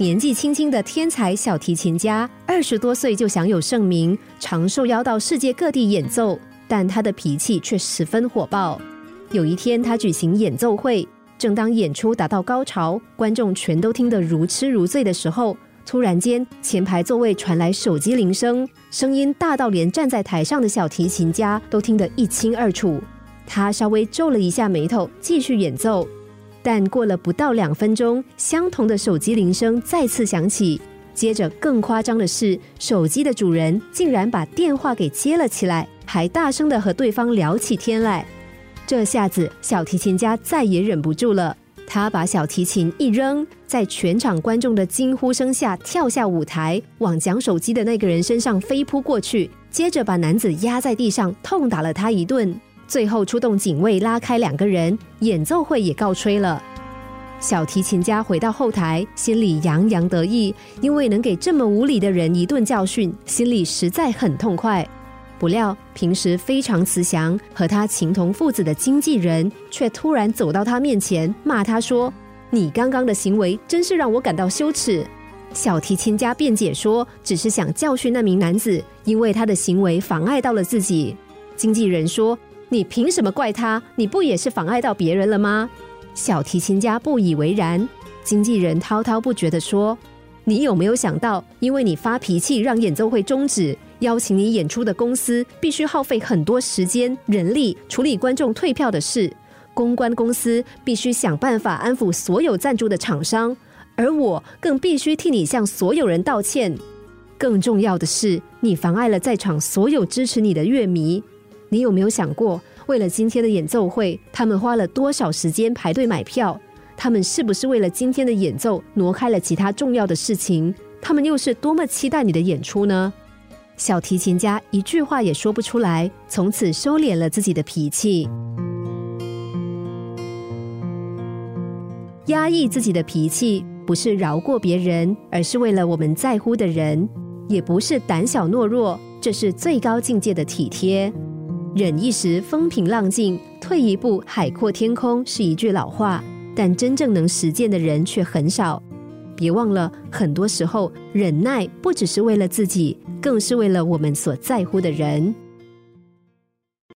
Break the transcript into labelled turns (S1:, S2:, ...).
S1: 年纪轻轻的天才小提琴家，二十多岁就享有盛名，常受邀到世界各地演奏。但他的脾气却十分火爆。有一天，他举行演奏会，正当演出达到高潮，观众全都听得如痴如醉的时候，突然间，前排座位传来手机铃声，声音大到连站在台上的小提琴家都听得一清二楚。他稍微皱了一下眉头，继续演奏。但过了不到两分钟，相同的手机铃声再次响起。接着，更夸张的是，手机的主人竟然把电话给接了起来，还大声的和对方聊起天来。这下子，小提琴家再也忍不住了，他把小提琴一扔，在全场观众的惊呼声下跳下舞台，往讲手机的那个人身上飞扑过去，接着把男子压在地上，痛打了他一顿。最后出动警卫拉开两个人，演奏会也告吹了。小提琴家回到后台，心里洋洋得意，因为能给这么无理的人一顿教训，心里实在很痛快。不料平时非常慈祥、和他情同父子的经纪人，却突然走到他面前，骂他说：“你刚刚的行为真是让我感到羞耻。”小提琴家辩解说：“只是想教训那名男子，因为他的行为妨碍到了自己。”经纪人说。你凭什么怪他？你不也是妨碍到别人了吗？小提琴家不以为然。经纪人滔滔不绝的说：“你有没有想到，因为你发脾气让演奏会终止，邀请你演出的公司必须耗费很多时间、人力处理观众退票的事，公关公司必须想办法安抚所有赞助的厂商，而我更必须替你向所有人道歉。更重要的是，你妨碍了在场所有支持你的乐迷。”你有没有想过，为了今天的演奏会，他们花了多少时间排队买票？他们是不是为了今天的演奏挪开了其他重要的事情？他们又是多么期待你的演出呢？小提琴家一句话也说不出来，从此收敛了自己的脾气，压抑自己的脾气，不是饶过别人，而是为了我们在乎的人；也不是胆小懦弱，这是最高境界的体贴。忍一时风平浪静，退一步海阔天空是一句老话，但真正能实践的人却很少。别忘了，很多时候忍耐不只是为了自己，更是为了我们所在乎的人。